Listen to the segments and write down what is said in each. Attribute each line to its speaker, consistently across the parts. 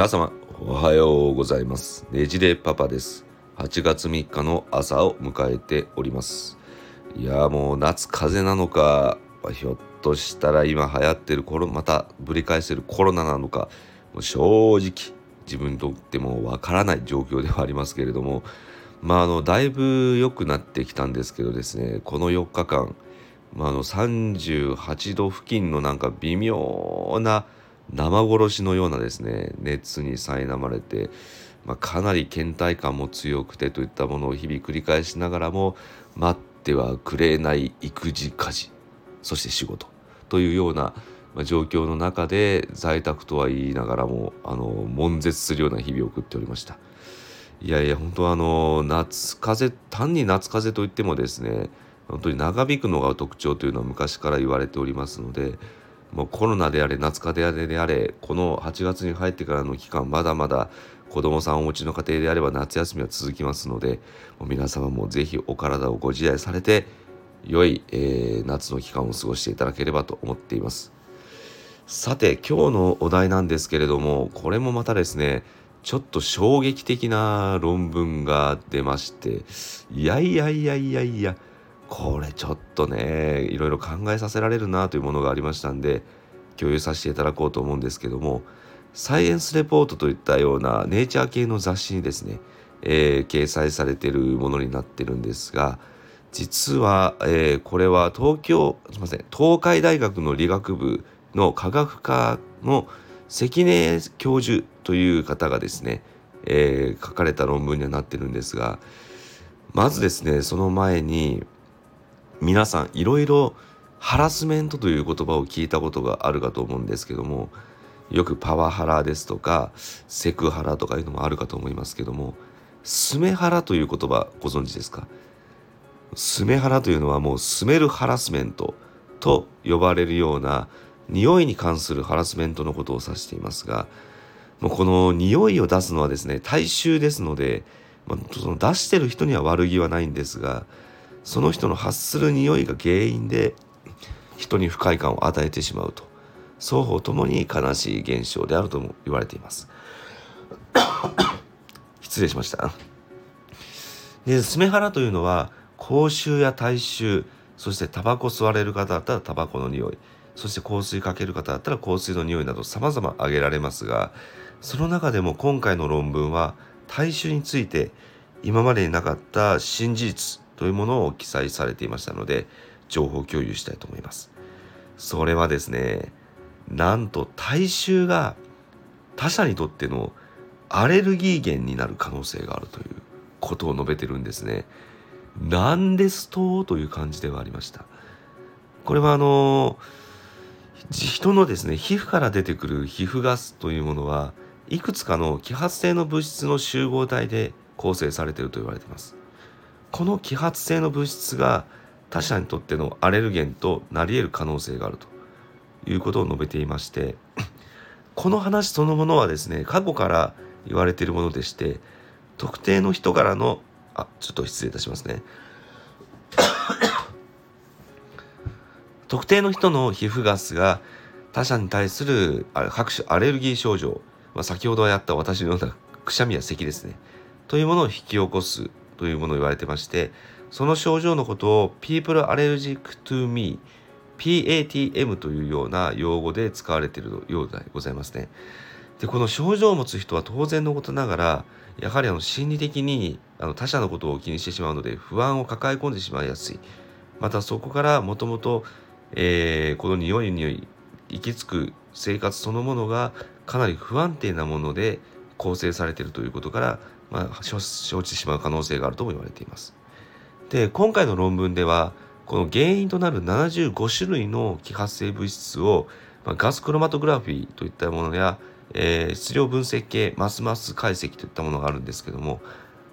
Speaker 1: 皆様おはようございます。ねじれパパです。8月3日の朝を迎えております。いやもう夏風邪なのかひょっとしたら今流行ってるコロまたぶり返せるコロナなのかもう正直自分にとってもわからない状況ではありますけれどもまああのだいぶ良くなってきたんですけどですねこの4日間、まあ、あの38度付近のなんか微妙な生殺しのようなですね熱に苛まれて、まあ、かなり倦怠感も強くてといったものを日々繰り返しながらも待ってはくれない育児家事そして仕事というような状況の中で在宅とは言いながらもあの悶絶するような日々を送っておりました。いやいや本当はあの夏風邪単に夏風邪といってもですね本当に長引くのが特徴というのは昔から言われておりますのでもうコロナであれ夏風邪であれこの8月に入ってからの期間まだまだ子供さんをお持ちの家庭であれば夏休みは続きますのでもう皆様もぜひお体をご自愛されて良い、えー、夏の期間を過ごしていただければと思っています。さて今日のお題なんですけれどもこれもまたですねちょっと衝撃的な論文が出ましていやいやいやいやいやこれちょっとねいろいろ考えさせられるなというものがありましたんで共有させていただこうと思うんですけどもサイエンスレポートといったようなネイチャー系の雑誌にですね、えー、掲載されているものになってるんですが実は、えー、これは東京すみません東海大学の理学部の科学科の関根教授という方がですね、えー、書かれた論文にはなってるんですがまずですねその前に皆さんいろいろハラスメントという言葉を聞いたことがあるかと思うんですけどもよくパワハラですとかセクハラとかいうのもあるかと思いますけどもスメハラという言葉ご存知ですか？スメハラというのはもうスメルハラスメントと呼ばれるような匂いに関するハラスメントのことを指していますがもうこの匂いを出すのはですね大衆ですので、まあ、その出してる人には悪気はないんですがその人の発する匂いが原因で人に不快感を与えてしまうと双方ともに悲しい現象であるとも言われています。失礼しました。でスメハラというのは口臭や体臭そしてタバコ吸われる方だったらタバコの匂いそして香水かける方だったら香水の匂いなど様々挙げられますがその中でも今回の論文は体臭について今までになかった新事実というものを記載されていましたので情報共有したいと思います。それはですねなんと体臭が他者にとってのアレルギー源になる可能性があるということを述べてるんですね。なんですとという感じではありました。これはあの人のですね皮膚から出てくる皮膚ガスというものはいくつかの揮発性の物質の集合体で構成されていると言われています。この揮発性の物質が他者にとってのアレルゲンとなり得る可能性があるということを述べていまして この話そのものはですね過去から言われているものでして特定の人からのあちょっと失礼いたしますね。特定の人の皮膚ガスが他者に対する各種アレルギー症状、まあ、先ほどやった私のようなくしゃみや咳ですねというものを引き起こすというものを言われてましてその症状のことを People Allergic to Me PATM というような用語で使われているようでございますね。でこの症状を持つ人は当然のことながらやはりあの心理的にあの他者のことを気にしてしまうので不安を抱え込んでしまいやすいまたそこからもともとこの匂いに行き着く生活そのものがかなり不安定なもので構成されているということからまあ、生じてしまう可能性があるとも言われています。で今回の論文ではこの原因となる75種類の揮発性物質を、まあ、ガスクロマトグラフィーといったものや、えー、質量分析系マスマス解析といったものがあるんですけども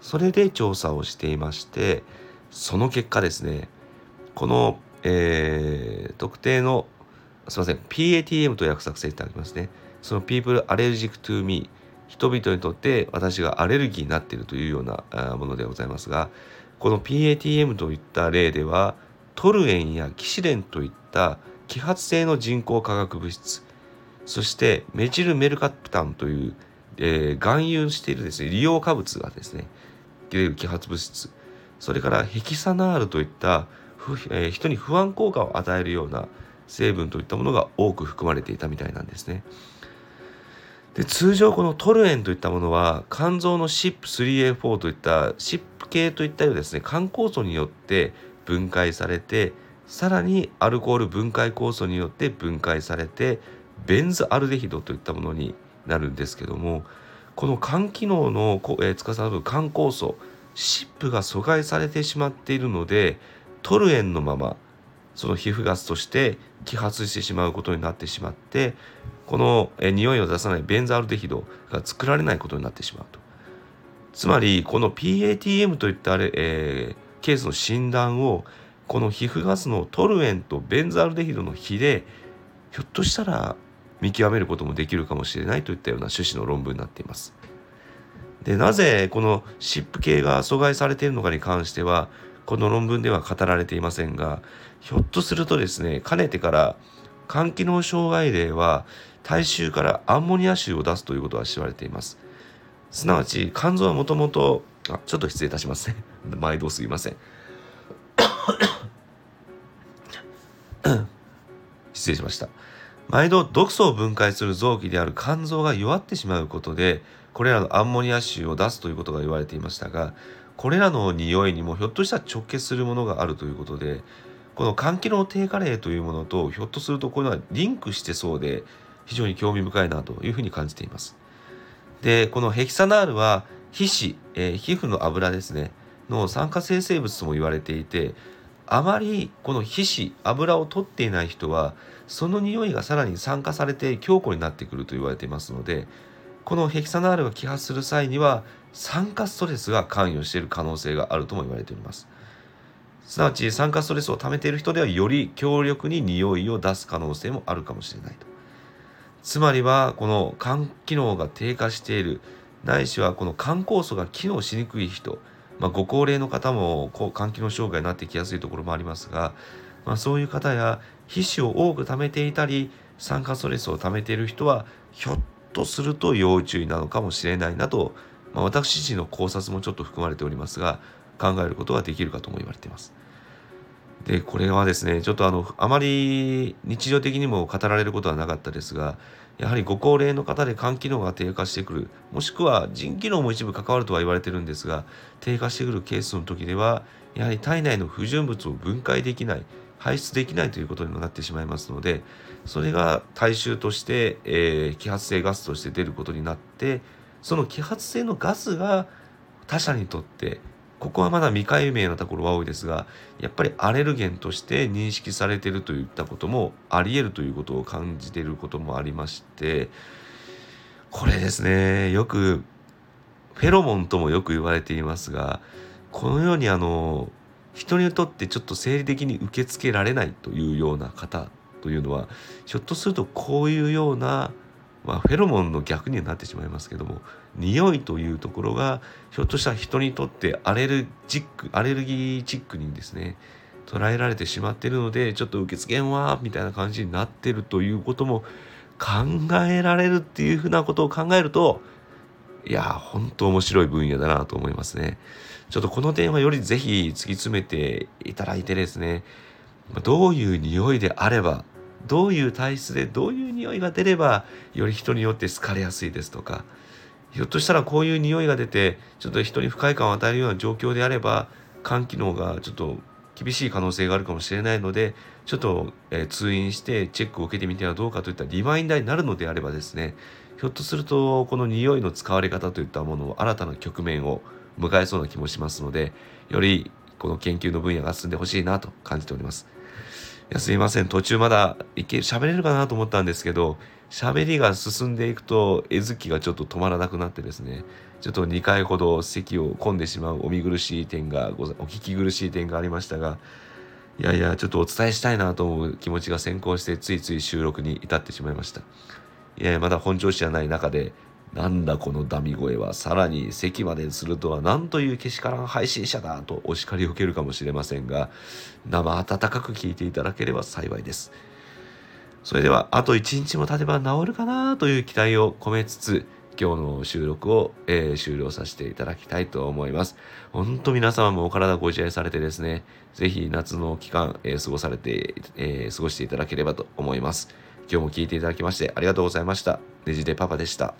Speaker 1: それで調査をしていましてその結果ですねこの、えー、特定のすいません PATM と訳させていただきますねその People Allergic to Me 人々にとって私がアレルギーになっているというようなものでございますがこの PATM といった例ではトルエンやキシレンといった揮発性の人工化学物質そしてメチルメルカプタンというえー、含有しているですね利用化物がですね切れる揮発物質それからヘキサナールといった、えー、人に不安効果を与えるような成分といったものが多く含まれていたみたいなんですね。で通常このトルエンといったものは肝臓の CYP3A4 といった CYP 系といったようですね肝酵素によって分解されてさらにアルコール分解酵素によって分解されてベンズアルデヒドといったものになるんですけどもこの肝機能の、えー、司る肝酵素 CYP が阻害されてしまっているのでトルエンのままその皮膚ガスとして揮発してしまうことになってしまってこの、え匂いを出さないベンザールデヒドが作られないことになってしまうとつまりこの PATM といったあれ、えー、ケースの診断をこの皮膚ガスのトルエンとベンザールデヒドの比でひょっとしたら見極めることもできるかもしれないといったような趣旨の論文になっています。でなぜこの湿布系が阻害されているのかに関してはこの論文では語られていませんがひょっとするとですねかねてから肝機能障害例は体臭からアンモニア臭を出すということは知られています。すなわち肝臓はもともとあちょっと失礼いたしますね。毎度すいません。失礼しました。毎度毒素を分解する臓器である肝臓が弱ってしまうことでこれらのアンモニア臭を出すということが言われていましたがこれらの匂いにもひょっとしたら直結するものがあるということでこの肝機能低下例というものとひょっとするとこれはリンクしてそうで非常に興味深いなというふうに感じています。でこのヘキサナールは皮脂、えー、皮膚の油ですねの酸化生成物とも言われていてあまりこの皮脂油を取っていない人はその匂いがさらに酸化されて強固になってくると言われていますのでこのヘキサナールが揮発する際には酸化ストレスが関与している可能性があるとも言われておりますすなわち酸化ストレスを溜めている人ではより強力に匂いを出す可能性もあるかもしれないと。つまりはこの肝機能が低下している。ないしはこの肝酵素が機能しにくい人。まあ、ご高齢の方も肝機能障害になってきやすいところもありますが、まあ、そういう方や皮脂を多く貯めていたり酸化ストレスを貯めている人はひょっとすると要注意なのかもしれないなと、まあ、私自身の考察もちょっと含まれておりますが。考えることができるかとも言われています。でこれはですねちょっとあのあまり日常的にも語られることはなかったですがやはりご高齢の方で肝機能が低下してくるもしくは腎機能も一部関わるとは言われてるんですが低下してくるケースの時ではやはり体内の不純物を分解できない排出できないということにもなってしまいますのでそれが体臭として、えー、揮発性ガスとして出ることになってその揮発性のガスが他者にとってここはまだ未解明なところは多いですがやっぱりアレルゲンとして認識されてるといったこともありえるということを感じていることもありましてこれですねよくフェロモンともよく言われていますがこのようにあの人にとってちょっと生理的に受け付けられないというような方というのはひょっとするとこういうようなまあ、フェロモンの逆になってしまいますけども匂いというところがひょっとしたら人にとってアレルジックアレルギーチックにですね捉えられてしまっているのでちょっと受け付けんわみたいな感じになってるということも考えられるっていうふうなことを考えるといや本当面白い分野だなと思いますね。ちょっとこの点はよりぜひ突き詰めていただいてですねどういう匂いであればどういう体質でどういう匂いが出ればより人によって好かれやすいですとかひょっとしたらこういう匂いが出てちょっと人に不快感を与えるような状況であれば肝機能がちょっと厳しい可能性があるかもしれないのでちょっと、え、通院してチェックを受けてみてはどうかといったリマインダーになるのであればですねひょっとするとこの匂いの使われ方といったものを新たな局面を迎えそうな気もしますのでよりこの研究の分野が進んでほしいなと感じております。やすいません。途中まだいけ喋れるかなと思ったんですけど喋りが進んでいくと絵月がちょっと止まらなくなってですね。ちょっと2回ほど席を混んでしまうお見苦しい点がお聞き苦しい点がありましたがいやいやちょっとお伝えしたいなと思う気持ちが先行してついつい収録に至ってしまいました。いやいやまだ本調子じゃない中でなんだこのダミ声はさらに席までするとは何というけしからん配信者だとお叱りを受けるかもしれませんが生温かく聞いていただければ幸いですそれではあと1日も経てば治るかなという期待を込めつつ今日の収録を、えー、終了させていただきたいと思います。本当皆様もお体ご自愛されてですね、ぜひ夏の期間、えー、過ごされて、えー、過ごしていただければと思います。今日も聞いていただきましてありがとうございました。ねじでパパでした。